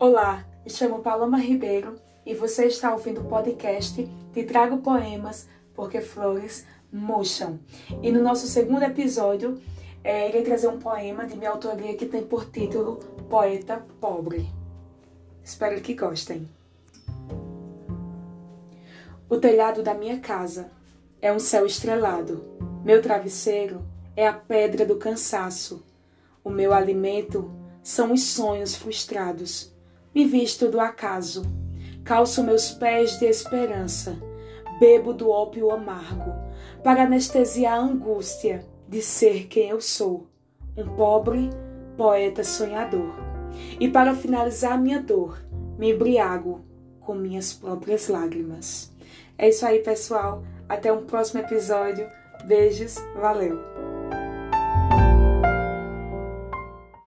Olá, me chamo Paloma Ribeiro e você está ouvindo o podcast Te Trago Poemas porque Flores Murcham. E no nosso segundo episódio, é, irei trazer um poema de minha autoria que tem por título Poeta Pobre. Espero que gostem. O telhado da minha casa é um céu estrelado. Meu travesseiro é a pedra do cansaço. O meu alimento são os sonhos frustrados me visto do acaso, calço meus pés de esperança, bebo do ópio amargo, para anestesiar a angústia de ser quem eu sou, um pobre poeta sonhador. E para finalizar minha dor, me embriago com minhas próprias lágrimas. É isso aí, pessoal. Até um próximo episódio. Beijos, valeu!